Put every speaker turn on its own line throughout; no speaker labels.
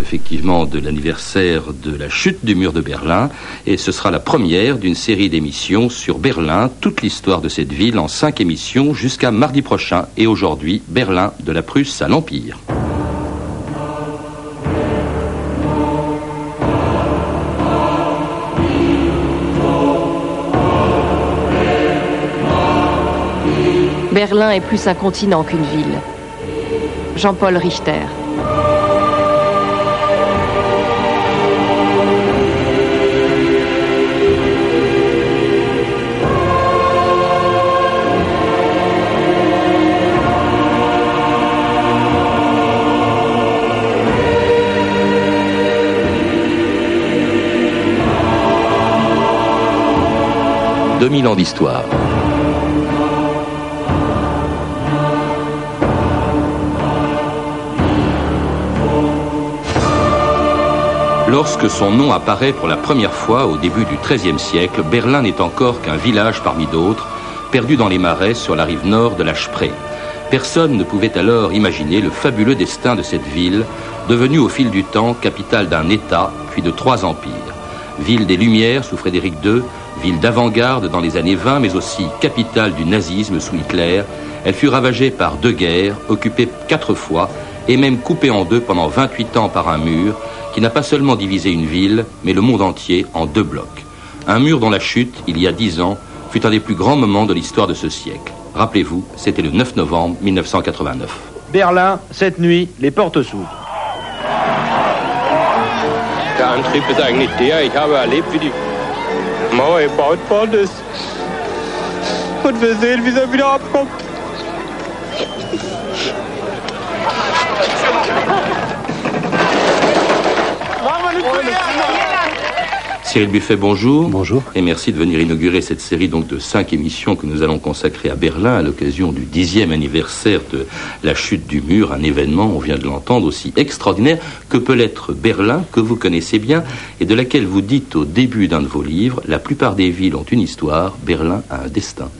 effectivement de l'anniversaire de la chute du mur de Berlin et ce sera la première d'une série d'émissions sur Berlin, toute l'histoire de cette ville en cinq émissions jusqu'à mardi prochain et aujourd'hui Berlin de la Prusse à l'Empire.
Berlin est plus un continent qu'une ville. Jean-Paul Richter.
« 2000 ans d'histoire. Lorsque son nom apparaît pour la première fois au début du XIIIe siècle, Berlin n'est encore qu'un village parmi d'autres, perdu dans les marais sur la rive nord de la Spree. Personne ne pouvait alors imaginer le fabuleux destin de cette ville, devenue au fil du temps capitale d'un État, puis de trois empires. Ville des Lumières sous Frédéric II, ville d'avant-garde dans les années 20, mais aussi capitale du nazisme sous Hitler, elle fut ravagée par deux guerres, occupée quatre fois, et même coupée en deux pendant 28 ans par un mur, qui n'a pas seulement divisé une ville, mais le monde entier en deux blocs. Un mur dont la chute, il y a dix ans, fut un des plus grands moments de l'histoire de ce siècle. Rappelez-vous, c'était le 9 novembre 1989.
Berlin, cette nuit, les portes s'ouvrent.
Der Antrieb ist eigentlich der, ich habe erlebt, wie die Mauer gebaut worden ist. Und wir sehen, wie sie wieder abkommt.
Cyril Buffet, bonjour.
Bonjour.
Et merci de venir inaugurer cette série donc de cinq émissions que nous allons consacrer à Berlin à l'occasion du dixième anniversaire de la chute du mur, un événement, on vient de l'entendre, aussi extraordinaire que peut l'être Berlin, que vous connaissez bien et de laquelle vous dites au début d'un de vos livres, la plupart des villes ont une histoire, Berlin a un destin.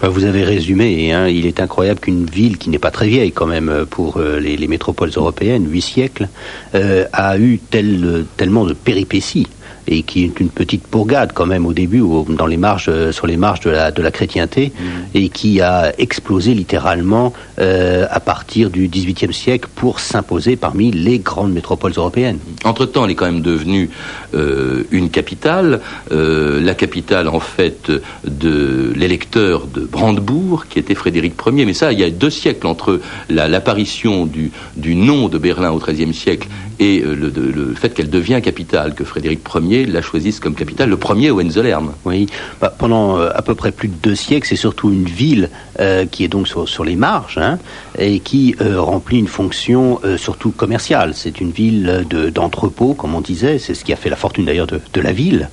Bah, vous avez résumé, hein, il est incroyable qu'une ville qui n'est pas très vieille quand même pour euh, les, les métropoles européennes, huit siècles, euh, a eu tel, tellement de péripéties et qui est une petite bourgade quand même au début, au- dans les marges, euh, sur les marges de la, de la chrétienté, et qui a explosé littéralement euh, à partir du XVIIIe siècle pour s'imposer parmi les grandes métropoles européennes.
Entre-temps, elle est quand même devenue euh, une capitale, euh, la capitale en fait de l'électeur de Brandebourg, qui était Frédéric Ier. Mais ça, il y a deux siècles entre la- l'apparition du, du nom de Berlin au XIIIe siècle et euh, le, de- le fait qu'elle devient capitale, que Frédéric Ier la choisisse comme capitale, le premier Hohenzollern.
Oui, bah, pendant euh, à peu près plus de deux siècles, c'est surtout une ville euh, qui est donc sur, les marges hein, et qui euh, remplit une fonction surtout commerciale. C'est une ville de- d'entrepôt, comme on disait, c'est ce qui a fait la fortune d'ailleurs de, la ville,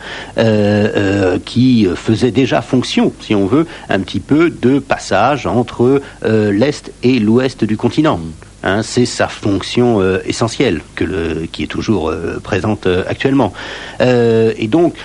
qui faisait déjà fonction, si on veut, un petit peu de passage entre l'Est et l'Ouest du continent. Hein, c'est sa fonction euh, essentielle qui est toujours euh, présente euh, actuellement. Et donc,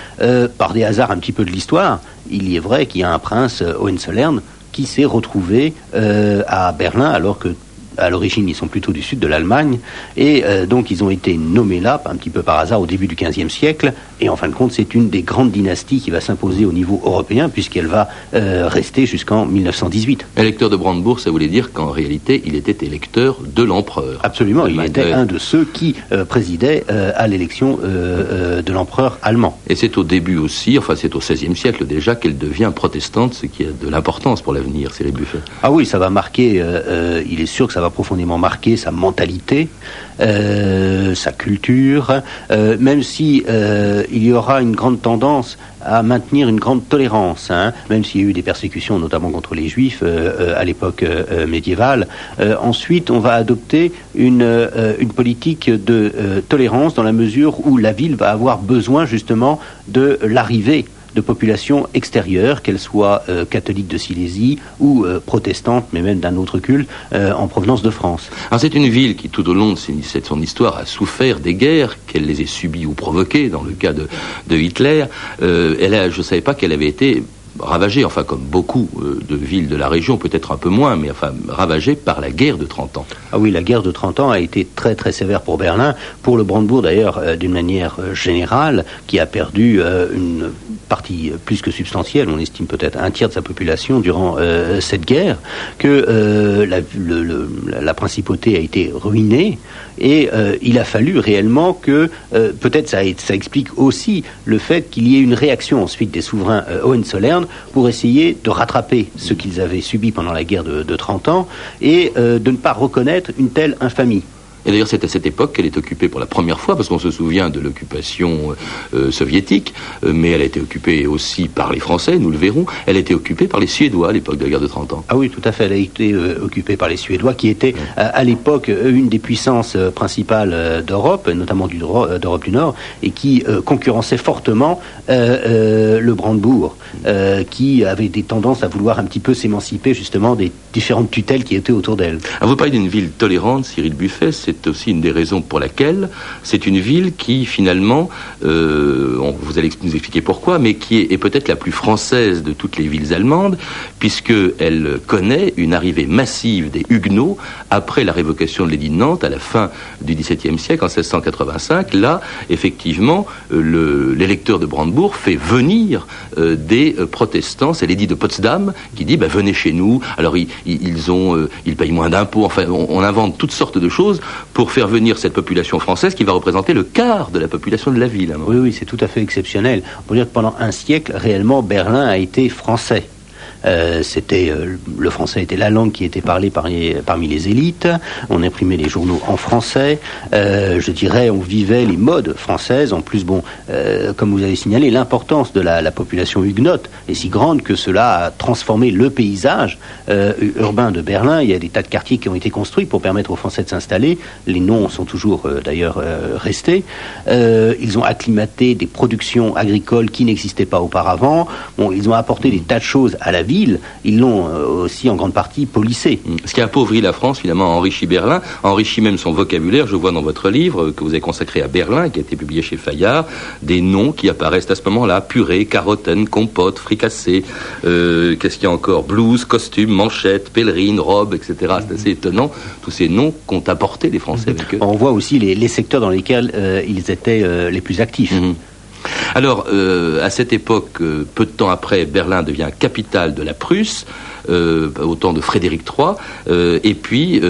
par des hasards un petit peu de l'histoire, il y est vrai qu'il y a un prince Hohenzollern qui s'est retrouvé à Berlin alors que à l'origine, ils sont plutôt du sud de l'Allemagne, et euh, donc ils ont été nommés là, un petit peu par hasard, au début du XVe siècle, et en fin de compte, c'est une des grandes dynasties qui va s'imposer au niveau européen, puisqu'elle va euh, rester jusqu'en 1918.
Électeur de Brandebourg, ça voulait dire qu'en réalité, il était électeur de l'empereur.
Absolument, il était un de ceux qui euh, présidaient euh, à l'élection de l'empereur allemand.
Et c'est au début aussi, enfin c'est au XVIe siècle déjà, qu'elle devient protestante, ce qui a de l'importance pour l'avenir, Cyril Buffet.
Ah oui, ça va marquer, il est sûr que ça va profondément marquer sa mentalité, euh, sa culture, euh, même si euh, il y aura une grande tendance à maintenir une grande tolérance, hein, même s'il y a eu des persécutions, notamment contre les juifs à l'époque médiévale. Ensuite, on va adopter une, politique de tolérance dans la mesure où la ville va avoir besoin justement de l'arrivée de populations extérieures, qu'elles soient euh, catholiques de Silésie ou euh, protestantes, mais même d'un autre culte, euh, en provenance de France.
C'est une ville qui, tout au long de son histoire, a souffert des guerres, qu'elle les ait subies ou provoquées, dans le cas de, de Hitler. Elle a, je ne savais pas qu'elle avait été ravagée, enfin comme beaucoup euh, de villes de la région, peut-être un peu moins, mais enfin ravagée par la guerre de 30 ans.
Ah oui, la guerre de 30 ans a été très très sévère pour Berlin, pour le Brandebourg d'ailleurs euh, d'une manière euh, générale, qui a perdu une partie plus que substantielle, on estime peut-être un tiers de sa population durant cette guerre, que la, principauté a été ruinée et il a fallu réellement que, peut-être ça, ça explique aussi le fait qu'il y ait une réaction ensuite des souverains Hohenzollern pour essayer de rattraper ce qu'ils avaient subi pendant la guerre de, de 30 ans et euh, de ne pas reconnaître une telle infamie.
Et d'ailleurs, c'est à cette époque qu'elle est occupée pour la première fois, parce qu'on se souvient de l'occupation euh, soviétique, euh, mais elle a été occupée aussi par les Français, nous le verrons. Elle a été occupée par les Suédois à l'époque de la guerre de 30 ans.
Ah oui, tout à fait. Elle a été euh, occupée par les Suédois, qui étaient à l'époque une des puissances principales d'Europe, notamment d'Europe du Nord, et qui concurrençaient fortement le Brandebourg, qui avait des tendances à vouloir un petit peu s'émanciper justement des différentes tutelles qui étaient autour d'elle.
Ah, vous parlez d'une ville tolérante, Cyril Buffet, c'est aussi une des raisons pour laquelle c'est une ville qui finalement, euh, vous allez nous expliquer pourquoi, mais qui est, peut-être la plus française de toutes les villes allemandes, puisqu'elle connaît une arrivée massive des Huguenots après la révocation de l'édit de Nantes à la fin du XVIIe siècle, en 1685. Là, effectivement, euh, l'électeur de Brandebourg fait venir euh, des protestants. C'est l'édit de Potsdam qui dit bah, venez chez nous. Alors ils payent moins d'impôts. Enfin, on invente toutes sortes de choses pour faire venir cette population française qui va représenter le quart de la population de la ville.
Oui, oui, c'est tout à fait exceptionnel. On peut dire que pendant un siècle, réellement, Berlin a été français. Euh, c'était euh, le français était la langue qui était parlée parmi, parmi les élites. On imprimait les journaux en français. Euh, je dirais, on vivait les modes françaises. En plus, bon, comme vous avez signalé, l'importance de la, population huguenote est si grande que cela a transformé le paysage urbain de Berlin. Il y a des tas de quartiers qui ont été construits pour permettre aux Français de s'installer. Les noms sont toujours d'ailleurs restés. ils ont acclimaté des productions agricoles qui n'existaient pas auparavant. Bon, ils ont apporté des tas de choses à la vie ils l'ont euh, aussi en grande partie polissé.
Mm. Ce qui a appauvri la France, finalement, enrichi Berlin, enrichi même son vocabulaire. Je vois dans votre livre que vous avez consacré à Berlin, qui a été publié chez Fayard, des noms qui apparaissent à ce moment-là purée, carotten, compote, fricassé, euh, qu'est-ce qu'il y a encore? Blouse, costume, manchette, pèlerine, robe, etc. C'est assez étonnant, tous ces noms qu'ont apporté les Français avec eux.
On voit aussi les, secteurs dans lesquels euh, ils étaient les plus actifs. Mm-hmm.
Alors, euh, à cette époque, euh, peu de temps après, Berlin devient capitale de la Prusse, euh, au temps de Frédéric III, et puis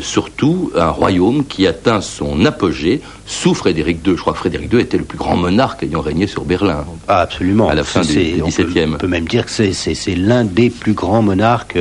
surtout un royaume qui atteint son apogée sous Frédéric II. Je crois que Frédéric II était le plus grand monarque ayant régné sur Berlin.
Ah, absolument.
À la fin du XVIIe.
On, on, peut même dire que c'est l'un des plus grands monarques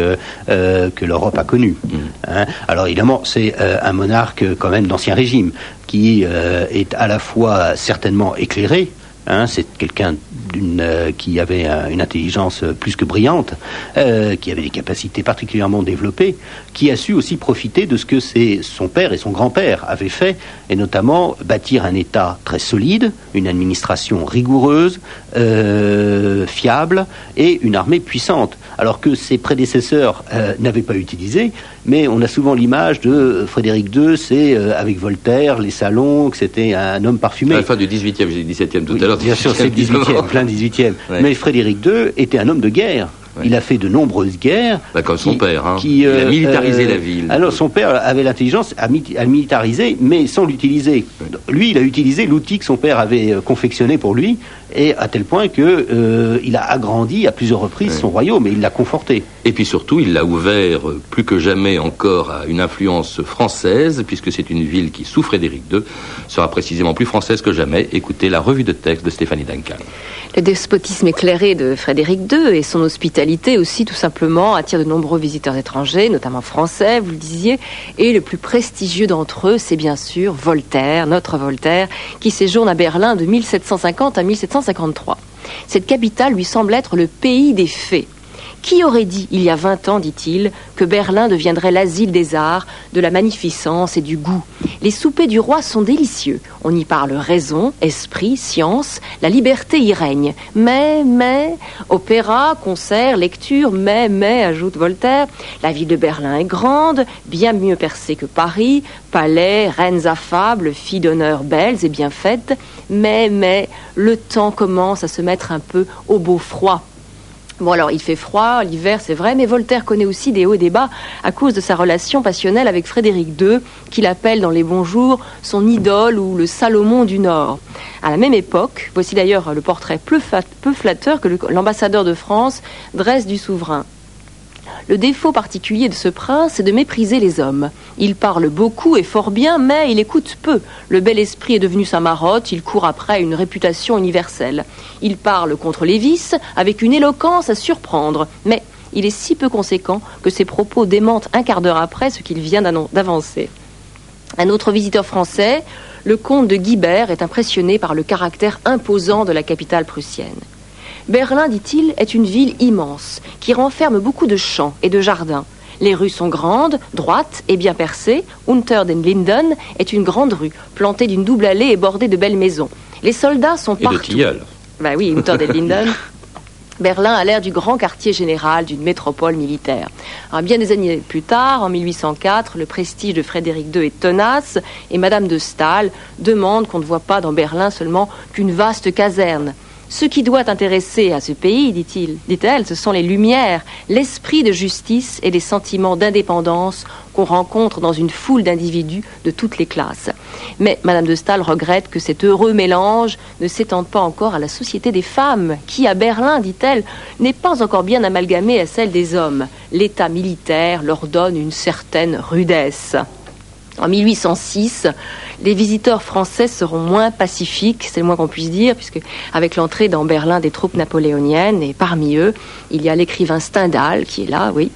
que l'Europe a connu. Mm. Hein? Alors évidemment, c'est un monarque quand même d'ancien régime qui est à la fois certainement éclairé, Hein, c'est quelqu'un euh, qui avait une intelligence plus que brillante, euh, qui avait des capacités particulièrement développées, qui a su aussi profiter de ce que son père et son grand-père avaient fait, et notamment bâtir un État très solide, une administration rigoureuse, euh, fiable, et une armée puissante alors que ses prédécesseurs euh, n'avaient pas utilisé. Mais on a souvent l'image de Frédéric II, c'est euh, avec Voltaire, les salons, que c'était un homme parfumé.
À la fin du 18e, j'ai dit 17e tout à l'heure.
Bien sûr, c'est le 18e, plein 18e. Mais Frédéric II était un homme de guerre. Il a fait de nombreuses guerres.
Bah, comme son père. Hein. il a euh, militarisé la ville.
Alors son père avait l'intelligence à, militariser, mais sans l'utiliser. Lui, il a utilisé l'outil que son père avait confectionné pour lui, et à tel point que euh, il a agrandi à plusieurs reprises son royaume et il l'a conforté.
Et puis surtout, il l'a ouvert plus que jamais encore à une influence française, puisque c'est une ville qui, sous Frédéric II, sera précisément plus française que jamais. Écoutez la revue de texte de Stéphanie Duncan.
Le despotisme éclairé de Frédéric II et son hospitalité aussi, tout simplement, attire de nombreux visiteurs étrangers, notamment français, vous le disiez. Et le plus prestigieux d'entre eux, c'est bien sûr Voltaire, notre Voltaire, qui séjourne à Berlin de 1750 à 1753. Cette capitale lui semble être le pays des fées. Qui aurait dit, il y a vingt ans, dit-il, que Berlin deviendrait l'asile des arts, de la magnificence et du goût? Les soupers du roi sont délicieux. On y parle raison, esprit, science, la liberté y règne. Mais, mais, opéra, concert, lecture, mais, mais, ajoute Voltaire, la ville de Berlin est grande, bien mieux percée que Paris, palais, reines affables, filles d'honneur belles et bien faites, mais, mais, le temps commence à se mettre un peu au beau froid Bon alors, il fait froid, l'hiver, c'est vrai, mais Voltaire connaît aussi des hauts et des bas à cause de sa relation passionnelle avec Frédéric II, qu'il appelle dans les bons jours son idole ou le Salomon du Nord. À la même époque, voici d'ailleurs le portrait peu flatteur que l'ambassadeur de France dresse du souverain. Le défaut particulier de ce prince, c'est de mépriser les hommes. Il parle beaucoup et fort bien, mais il écoute peu. Le bel esprit est devenu sa marotte, il court après une réputation universelle. Il parle contre les vices, avec une éloquence à surprendre, mais il est si peu conséquent que ses propos démentent un quart d'heure après ce qu'il vient d'avancer. Un autre visiteur français, le comte de Guibert, est impressionné par le caractère imposant de la capitale prussienne. Berlin, dit-il, est une ville immense, qui renferme beaucoup de champs et de jardins. Les rues sont grandes, droites et bien percées. Unter den Linden est une grande rue, plantée d'une double allée et bordée de belles maisons. Les soldats sont
et
partout.
De
bah oui, Unter den Linden. Berlin a l'air du grand quartier général d'une métropole militaire. bien des années plus tard, en 1804, le prestige de Frédéric II est tenace et Madame de Stahl demande qu'on ne voit pas dans Berlin seulement qu'une vaste caserne. Ce qui doit intéresser à ce pays, dit-il, dit-elle, ce sont les lumières, l'esprit de justice et les sentiments d'indépendance qu'on rencontre dans une foule d'individus de toutes les classes. Mais Madame de Stahl regrette que cet heureux mélange ne s'étende pas encore à la société des femmes, qui, à Berlin, dit-elle, n'est pas encore bien amalgamée à celle des hommes. L'état militaire leur donne une certaine rudesse. En 1806, les visiteurs français seront moins pacifiques, c'est le moins qu'on puisse dire, puisque avec l'entrée dans Berlin des troupes napoléoniennes, et parmi eux, il y a l'écrivain Stendhal qui est là, oui,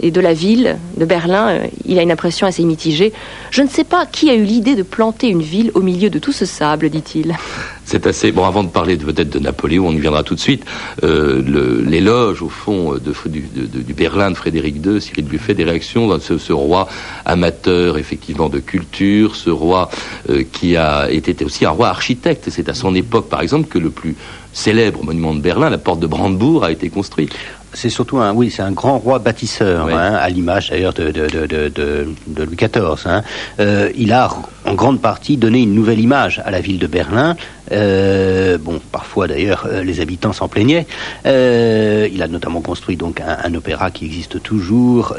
et de la ville de Berlin, euh, il a une impression assez mitigée. Je ne sais pas qui a eu l'idée de planter une ville au milieu de tout ce sable, dit-il.
C'est assez. Bon, avant de parler peut-être de Napoléon, on y viendra tout de suite. Euh, l'éloge, au fond, de, du, Berlin de Frédéric II, Cyril Buffet, des réactions dans ce, roi amateur, effectivement, de culture, ce roi euh, qui a été aussi un roi architecte. C'est à son époque, par exemple, que le plus célèbre monument de Berlin, la porte de Brandebourg, a été construit
c'est surtout un, oui, c'est un grand roi bâtisseur, hein, à l'image d'ailleurs de, de, de, de, Louis XIV. Hein. Euh, il a en grande partie donné une nouvelle image à la ville de Berlin. Euh, bon, parfois d'ailleurs, euh, les habitants s'en plaignaient. il a notamment construit donc un, un opéra qui existe toujours.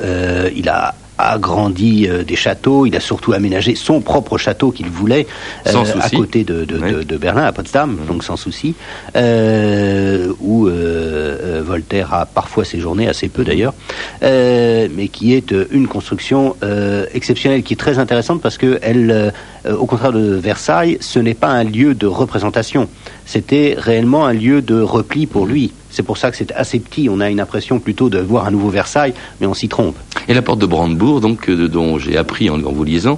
il a agrandi euh, des châteaux, il a surtout aménagé son propre château qu'il voulait
euh,
à côté de, de, Berlin, à Potsdam, mmh. donc sans souci, euh, où Voltaire a parfois séjourné, assez peu d'ailleurs, mais qui est une construction exceptionnelle, qui est très intéressante parce que elle, au contraire de Versailles, ce n'est pas un lieu de représentation, c'était réellement un lieu de repli pour lui. C'est pour ça que c'est assez petit. On a une impression plutôt de voir un nouveau Versailles, mais on s'y trompe.
Et la porte de Brandebourg, donc, euh, dont j'ai appris en, en vous lisant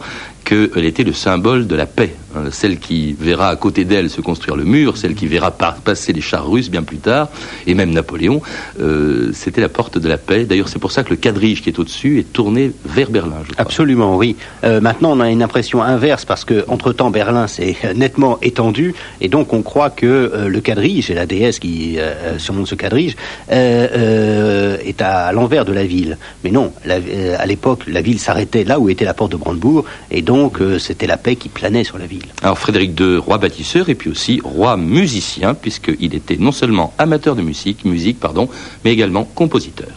qu'elle était le symbole de la paix. Hein, celle qui verra à côté d'elle se construire le mur, celle qui verra passer les chars russes bien plus tard, et même Napoléon, euh, c'était la porte de la paix. D'ailleurs, c'est pour ça que le quadrige qui est au-dessus est tourné vers Berlin.
Absolument, oui. Euh, maintenant, on a une impression inverse parce que entre temps Berlin s'est nettement étendu, et donc on croit que euh, le quadrige et la déesse qui surmonte ce quadrige est à l'envers de la ville. Mais non, à l'époque, la ville s'arrêtait là où était la porte de Brandebourg, et donc c'était la paix qui planait sur la ville.
Alors Frédéric II, roi bâtisseur et puis aussi roi musicien, puisqu'il était non seulement amateur de musique, musique pardon, mais également compositeur.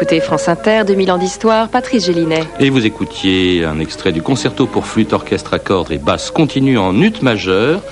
Écoutez France Inter, 2000 ans d'histoire, Patrice Gélinet.
Et vous écoutiez un extrait du concerto pour flûte, orchestre à cordes et basse continue en ut majeur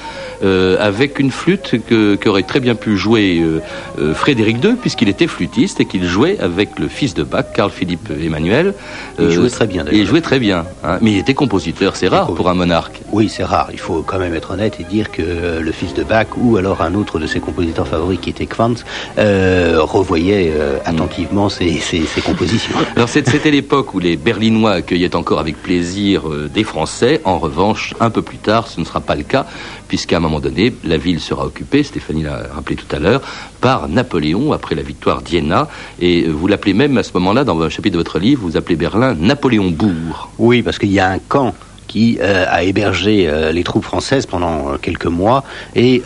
euh, avec une flûte que, qu'aurait très bien pu jouer euh, euh, Frédéric II, puisqu'il était flûtiste et qu'il jouait avec le fils de Bach, Carl Philippe Emmanuel.
Il jouait très bien, d'ailleurs.
Il jouait très bien, hein. mais il était compositeur, c'est rare pour un monarque.
Oui, c'est rare. Il faut quand même être honnête et dire que le fils de Bach, ou alors un autre de ses compositeurs favoris qui était Quantz, revoyait attentivement ses, ses, ses, compositions.
Alors c'était l'époque où les Berlinois accueillaient encore avec plaisir des Français. En revanche, un peu plus tard, ce ne sera pas le cas, puisqu'à un moment donné, la ville sera occupée, Stéphanie l'a rappelé tout à l'heure, par Napoléon après la victoire d'Iéna. Et vous l'appelez même à ce moment-là, dans un chapitre de votre livre, vous appelez Berlin Napoléon-Bourg.
Oui, parce qu'il y a un camp qui euh, a hébergé euh, les troupes françaises pendant euh, quelques mois et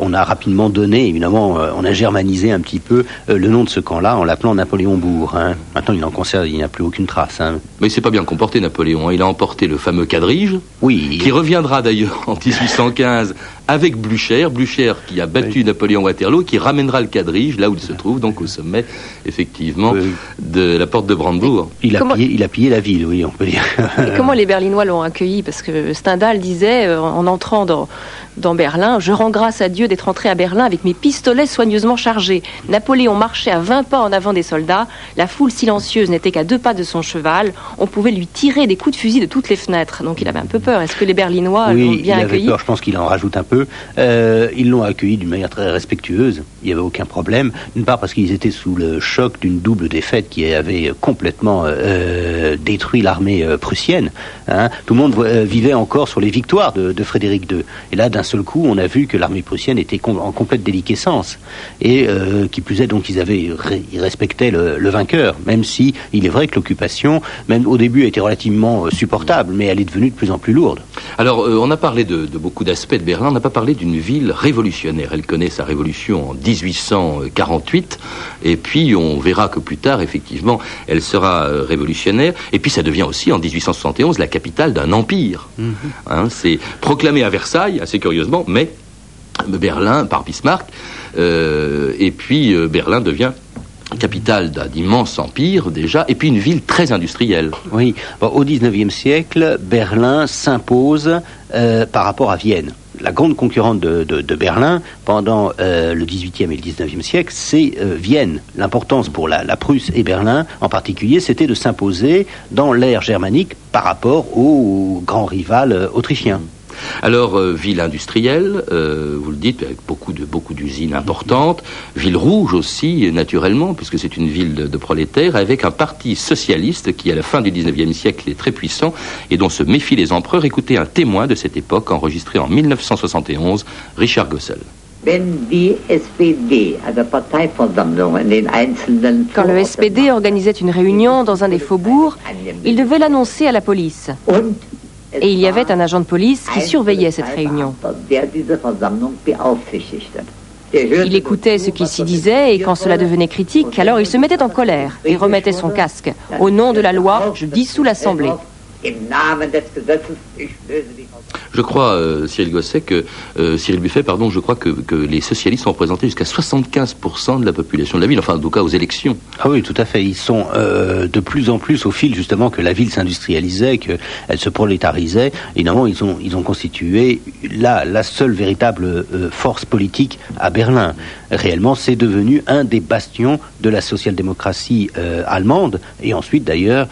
on a rapidement donné, évidemment, on a germanisé un petit peu le nom de ce camp-là en l'appelant Napoléon-Bourg. Hein. Maintenant, il en conserve, il n'y a plus aucune trace. Hein.
Mais il s'est pas bien comporté, Napoléon. Hein. Il a emporté le fameux quadrige,
oui,
qui reviendra d'ailleurs en 1815 avec Blücher, Blücher qui a battu Napoléon Waterloo, qui ramènera le quadrige là où il se trouve, donc au sommet, effectivement, de la porte de Brandebourg.
Il a, pillé, il a pillé la ville, oui, on peut dire.
Et comment les Berlinois l'ont accueilli? Parce que Stendhal disait, euh, en entrant dans, dans Berlin, je rends grâce à Dieu d'être entré à Berlin avec mes pistolets soigneusement chargés. Napoléon marchait à 20 pas en avant des soldats, la foule silencieuse n'était qu'à deux pas de son cheval, on pouvait lui tirer des coups de fusil de toutes les fenêtres. Donc il avait un peu peur. Est-ce que les Berlinois l'ont bien
il
accueilli
avait peur, je pense qu'il en rajoute un peu. Euh, ils l'ont accueilli d'une manière très respectueuse, il n'y avait aucun problème. D'une part parce qu'ils étaient sous le choc d'une double défaite qui avait complètement euh, détruit l'armée euh, prussienne. Hein. Tout le monde euh, vivait encore sur les victoires de, de Frédéric II. Et là, d'un seul coup, on a vu que l'armée prussienne était en complète déliquescence. Et euh, qui plus est, donc, ils, avaient, ils respectaient le, le, vainqueur, même si il est vrai que l'occupation, même au début, était relativement supportable, mais elle est devenue de plus en plus lourde.
Alors, on a parlé de, de beaucoup d'aspects de Berlin, on n'a pas parlé d'une ville révolutionnaire. Elle connaît sa révolution en 1848, et puis on verra que plus tard, effectivement, elle sera révolutionnaire. Et puis ça devient aussi en 1871 la capitale d'un empire. Mm -hmm. hein, C'est proclamé à Versailles, assez mais Berlin par Bismarck, euh, et puis euh, Berlin devient capitale d'un immense empire déjà, et puis une ville très industrielle.
Oui, au XIXe siècle, Berlin s'impose euh, par rapport à Vienne. La grande concurrente de, Berlin pendant le XVIIIe et le XIXe siècle, c'est Vienne. L'importance pour la, Prusse et Berlin en particulier, c'était de s'imposer dans l'ère germanique par rapport au grand rival autrichien.
Alors, euh, ville industrielle, euh, vous le dites, avec beaucoup de beaucoup d'usines importantes, ville rouge aussi, naturellement, puisque c'est une ville de, de, prolétaires, avec un parti socialiste qui, à la fin du 19e siècle, est très puissant et dont se méfient les empereurs. Écoutez un témoin de cette époque, enregistré en 1971, Richard Gossel.
Quand le SPD organisait une réunion dans un des faubourgs, il devait l'annoncer à la police. Et il y avait un agent de police qui surveillait cette réunion. Il écoutait ce qui s'y disait et quand cela devenait critique, alors il se mettait en colère et remettait son casque. Au nom de la loi, je dissous l'Assemblée.
Je crois, euh, Cyril Gosset, que euh, Cyril Buffet, pardon, je crois que, que les socialistes ont représenté jusqu'à 75% de la population de la ville, enfin en tout cas aux élections.
Ah oui, tout à fait. Ils sont euh, de plus en plus au fil justement que la ville s'industrialisait, qu'elle se prolétarisait. Évidemment, ils ont ils ont constitué la la seule véritable euh, force politique à Berlin. Réellement, c'est devenu un des bastions de la social-démocratie euh, allemande et ensuite d'ailleurs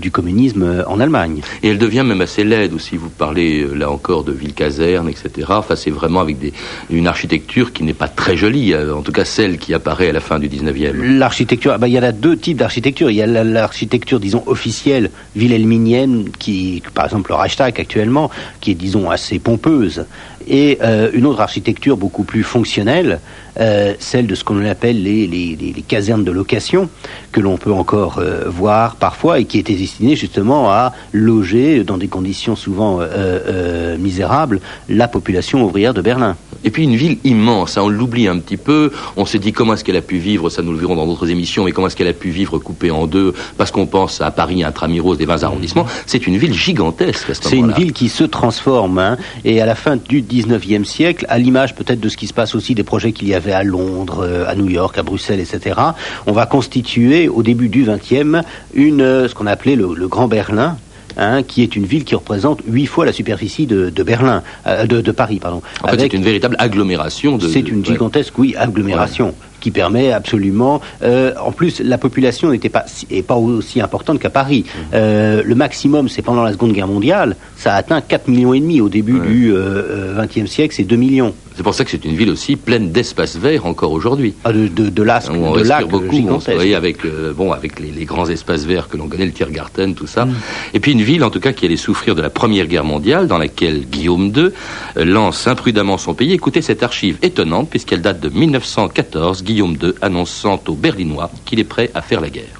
du communisme en Allemagne.
Et elle devient même assez laide aussi. Vous parlez là encore de ville-caserne, etc. Enfin, c'est vraiment avec des, une architecture qui n'est pas très jolie, en tout cas celle qui apparaît à la fin du 19e.
L'architecture, ben, il y en a deux types d'architecture. Il y a l'architecture, disons, officielle, wilhelminienne, qui, par exemple, le Reichstag actuellement, qui est, disons, assez pompeuse, et euh, une autre architecture beaucoup plus fonctionnelle, euh, celle de ce qu'on appelle les, les, les, casernes de location, que l'on peut encore euh, voir parfois et qui était destinée justement à loger dans des conditions souvent euh, misérables la population ouvrière de Berlin.
Et puis une ville immense, hein, on l'oublie un petit peu, on se dit comment est-ce qu'elle a pu vivre, ça nous le verrons dans d'autres émissions, mais comment est-ce qu'elle a pu vivre coupée en deux, parce qu'on pense à Paris intramuros des 20 arrondissements, c'est une ville gigantesque à ce
C'est une ville qui se transforme, hein, et à la fin du 19e siècle, à l'image peut-être de ce qui se passe aussi des projets qu'il y avait à Londres, euh, à New York, à Bruxelles, etc., on va constituer au début du XXe une euh, ce qu'on appelait le, le Grand Berlin, Hein, qui est une ville qui représente huit fois la superficie de, de Berlin, euh, de, de, Paris, pardon.
En fait, c'est une véritable agglomération. De,
c'est une gigantesque, oui, agglomération. Ouais qui permet absolument. Euh, en plus, la population n'était pas est pas aussi importante qu'à Paris. Mmh. Euh, le maximum, c'est pendant la Seconde Guerre mondiale, ça a atteint 4 millions et demi au début ouais. du XXe euh, siècle, c'est 2 millions.
C'est pour ça que c'est une ville aussi pleine d'espaces verts encore aujourd'hui.
Ah, de, de, de, las,
on
de lacs
beaucoup, on avec, euh, bon, avec les, les, grands espaces verts que l'on connaît, le Tiergarten, tout ça. Mm. Et puis une ville, en tout cas, qui allait souffrir de la Première Guerre mondiale, dans laquelle Guillaume II euh, lance imprudemment son pays. Écoutez cette archive étonnante, puisqu'elle date de 1914, Guillaume II annonçant aux Berlinois qu'il est prêt à faire la guerre.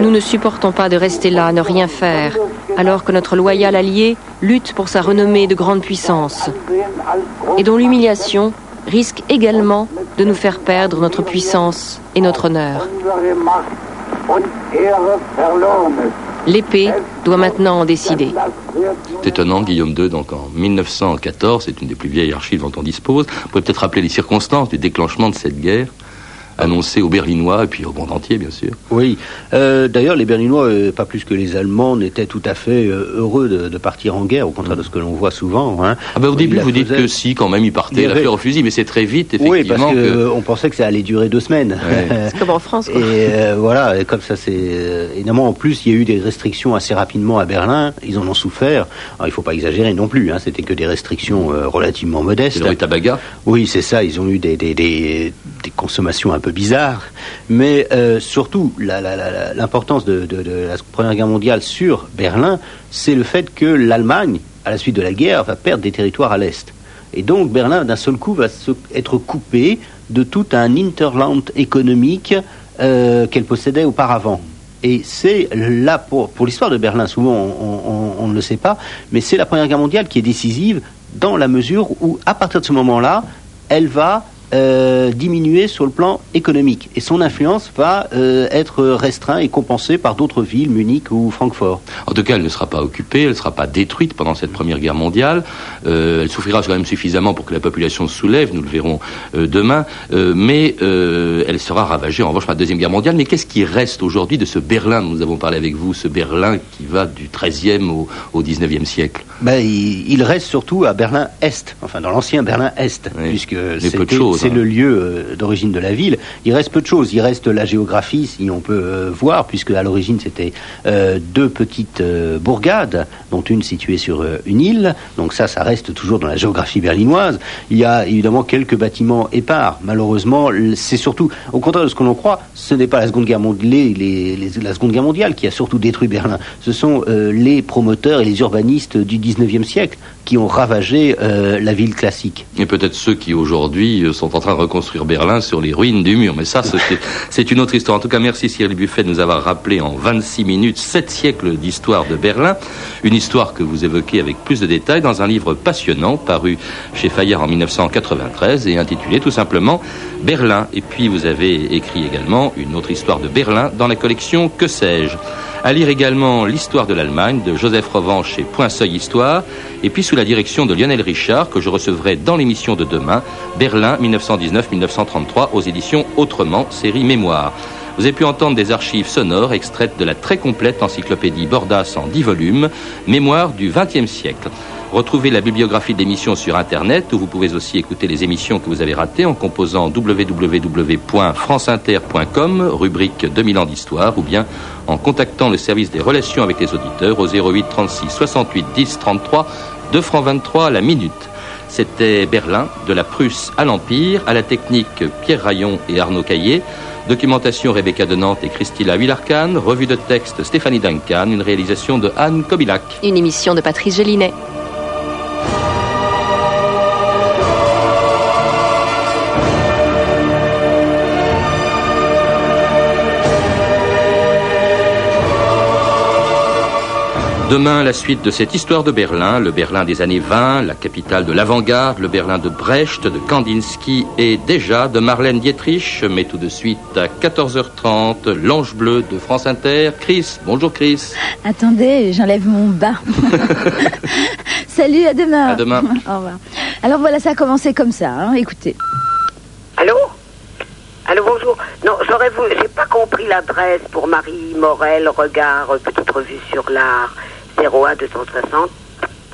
Nous ne supportons pas de rester là, ne rien faire, alors que notre loyal allié lutte pour sa renommée de grande puissance, et dont l'humiliation risque également de nous faire perdre notre puissance et notre honneur. L'épée doit maintenant en décider.
C'est étonnant, Guillaume II, donc en 1914, c'est une des plus vieilles archives dont on dispose. Pouvez peut-être rappeler les circonstances du déclenchement de cette guerre annoncé aux Berlinois et puis au monde entier, bien sûr.
Oui. Euh, D'ailleurs, les Berlinois, euh, pas plus que les Allemands, n'étaient tout à fait euh, heureux de, de, partir en guerre, au contraire mmh. de ce que l'on voit souvent. Hein.
Ah ben, au début, vous dites que si, quand même, ils partaient la fleur au fusil, mais c'est très vite, effectivement.
Oui, parce qu'on que... pensait que ça allait durer deux semaines.
Ouais. c'est comme en France. Quoi.
Et voilà, et comme ça, c'est évidemment en plus, il y a eu des restrictions assez rapidement à Berlin. Ils en ont souffert. Alors, il faut pas exagérer non plus. Hein, C'était que des restrictions relativement modestes.
C'est le tabaga.
Oui, c'est ça. Ils ont eu des, des, des, des consommations un peu bizarres. Mais euh, surtout, l'importance de, la Première Guerre mondiale sur Berlin, c'est le fait que l'Allemagne, à la suite de la guerre, va perdre des territoires à l'Est. Et donc Berlin, d'un seul coup, va être coupé de tout un interland économique euh, qu'elle possédait auparavant. Et c'est là, pour, l'histoire de Berlin, souvent on, ne le sait pas, mais c'est la Première Guerre mondiale qui est décisive dans la mesure où, à partir de ce moment-là, elle va euh, diminuer sur le plan économique. Et son influence va euh, être restreinte et compensée par d'autres villes, Munich ou Francfort.
En tout cas, elle ne sera pas occupée, elle ne sera pas détruite pendant cette Première Guerre mondiale. Euh, elle souffrira quand même suffisamment pour que la population se soulève, nous le verrons demain, mais elle sera ravagée en revanche par la Deuxième Guerre mondiale. Mais qu'est-ce qui reste aujourd'hui de ce Berlin dont nous avons parlé avec vous, ce Berlin qui va du XIIIe au, au XIXe siècle?
Ben, il, il, reste surtout à Berlin-Est, enfin dans l'ancien Berlin-Est,
oui,
puisque
c'est
hein. le lieu euh, d'origine de la ville. Il reste peu de choses. Il reste la géographie, si on peut euh, voir, puisque à l'origine c'était euh, deux petites bourgades, dont une située sur une île. Donc ça, ça reste toujours dans la géographie berlinoise. Il y a évidemment quelques bâtiments épars. Malheureusement, c'est surtout, au contraire de ce que l'on croit, ce n'est pas la Seconde Guerre mondiale, les, les, les, la Seconde Guerre mondiale qui a surtout détruit Berlin. Ce sont les promoteurs et les urbanistes du 19e siècle qui ont ravagé euh, la ville classique.
Et peut-être ceux qui aujourd'hui sont en train de reconstruire Berlin sur les ruines du mur. Mais ça, c'est une autre histoire. En tout cas, merci Cyril Buffet de nous avoir rappelé en 26 minutes sept siècles d'histoire de Berlin. Une histoire que vous évoquez avec plus de détails dans un livre passionnant paru chez Fayard en 1993 et intitulé tout simplement Berlin. Et puis vous avez écrit également une autre histoire de Berlin dans la collection Que sais-je? À lire également l'histoire de l'Allemagne de Joseph Revanche chez Point Seuil Histoire, et puis sous la direction de Lionel Richard, que je recevrai dans l'émission de demain, Berlin 1919-1933, aux éditions Autrement, série Mémoire. Vous avez pu entendre des archives sonores extraites de la très complète encyclopédie Bordas en 10 volumes, Mémoire du XXe siècle. Retrouvez la bibliographie d'émissions sur Internet, où vous pouvez aussi écouter les émissions que vous avez ratées en composant www.franceinter.com, rubrique 2000 ans d'histoire, ou bien en contactant le service des relations avec les auditeurs au 08 36 68 10 33, 2 francs 23 la minute. C'était Berlin, de la Prusse à l'Empire, à la technique Pierre Rayon et Arnaud Caillé. Documentation Rebecca de Nantes et Christila Villarcan. Revue de texte Stéphanie Duncan. Une réalisation de Anne Kobilac.
Une émission de Patrice Gélinet.
Demain, la suite de cette histoire de Berlin, le Berlin des années 20, la capitale de l'avant-garde, le Berlin de Brecht, de Kandinsky et déjà de Marlène Dietrich. Mais tout de suite, à 14h30, l'Ange Bleu de France Inter. Chris, bonjour Chris.
Attendez, j'enlève mon bas. Salut, à demain.
À demain.
Au revoir. Alors voilà, ça a commencé comme ça, hein, écoutez.
Allô? Allô, bonjour. Non, j'aurais voulu, j'ai pas compris l'adresse pour Marie Morel, Regard, petite revue sur l'art, 01 260.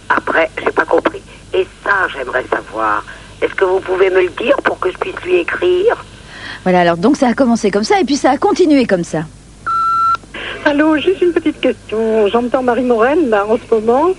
Après, j'ai pas compris. Et ça, j'aimerais savoir. Est-ce que vous pouvez me le dire pour que je puisse lui écrire?
Voilà, alors donc ça a commencé comme ça et puis ça a continué comme ça.
Allô, juste une petite question. J'entends Marie Morel là en ce moment.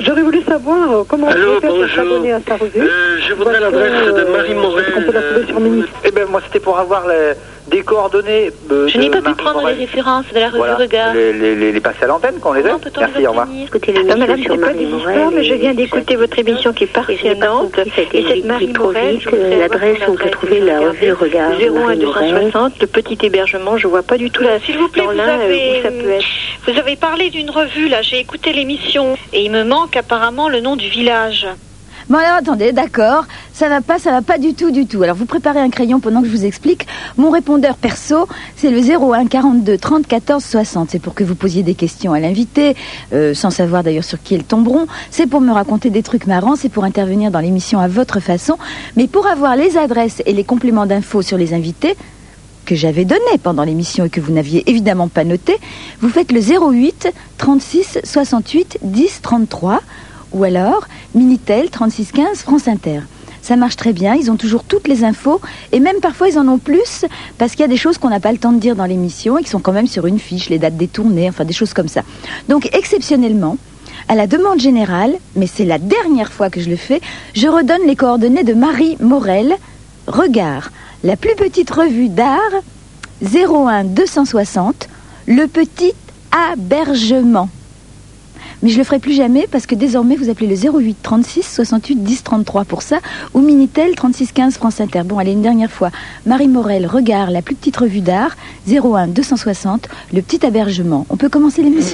J'aurais voulu savoir euh, comment
Allô,
on peut faire pour s'abonner à sa revue.
Euh, je voudrais l'adresse de
euh,
Marie Morel.
est-ce qu'on peut la trouver sur Mini
Eh ben moi c'était pour avoir les- des coordonnées. euh,
Je n'ai pas pu
Marie
prendre
Morel.
les références de la revue
Voilà,
Regard.
les, les, les, les passer à l'antenne qu'on les.
Comment peut-on
Merci,
les
au revoir.
obtenir
Écoutez
Non, madame, c'est pas des histoires, mais je viens d'écouter votre émission qui est passionnante. Et cette Marie Morel, je
l'adresse où on peut trouver la revue Regard.
01 260, le petit hébergement, je vois pas du tout la
S'il vous plaît, vous
euh,
avez,
ça peut être.
vous avez parlé d'une revue, là, j'ai écouté l'émission, et il me manque apparemment le nom du village.
Bon alors attendez, d'accord, ça va pas, ça va pas du tout, du tout. Alors vous préparez un crayon pendant que je vous explique. Mon répondeur perso, c'est le 01 42 30 14 60. C'est pour que vous posiez des questions à l'invité, euh, sans savoir d'ailleurs sur qui elles tomberont. C'est pour me raconter des trucs marrants, c'est pour intervenir dans l'émission à votre façon. Mais pour avoir les adresses et les compléments d'infos sur les invités, que j'avais donné pendant l'émission et que vous n'aviez évidemment pas noté, vous faites le 08 36 68 10 33 ou alors Minitel 36 15 France Inter. Ça marche très bien, ils ont toujours toutes les infos et même parfois ils en ont plus parce qu'il y a des choses qu'on n'a pas le temps de dire dans l'émission et qui sont quand même sur une fiche, les dates des tournées, enfin des choses comme ça. Donc exceptionnellement, à la demande générale, mais c'est la dernière fois que je le fais, je redonne les coordonnées de Marie Morel, Regard, la plus petite revue d'art 01 260, le petit abergement. Mais je le ferai plus jamais parce que désormais vous appelez le 08 36 68 10 33 pour ça ou Minitel 36 15 France Inter. Bon, allez une dernière fois. Marie Morel, Regard, la plus petite revue d'art 01 260, le petit abergement. On peut commencer l'émission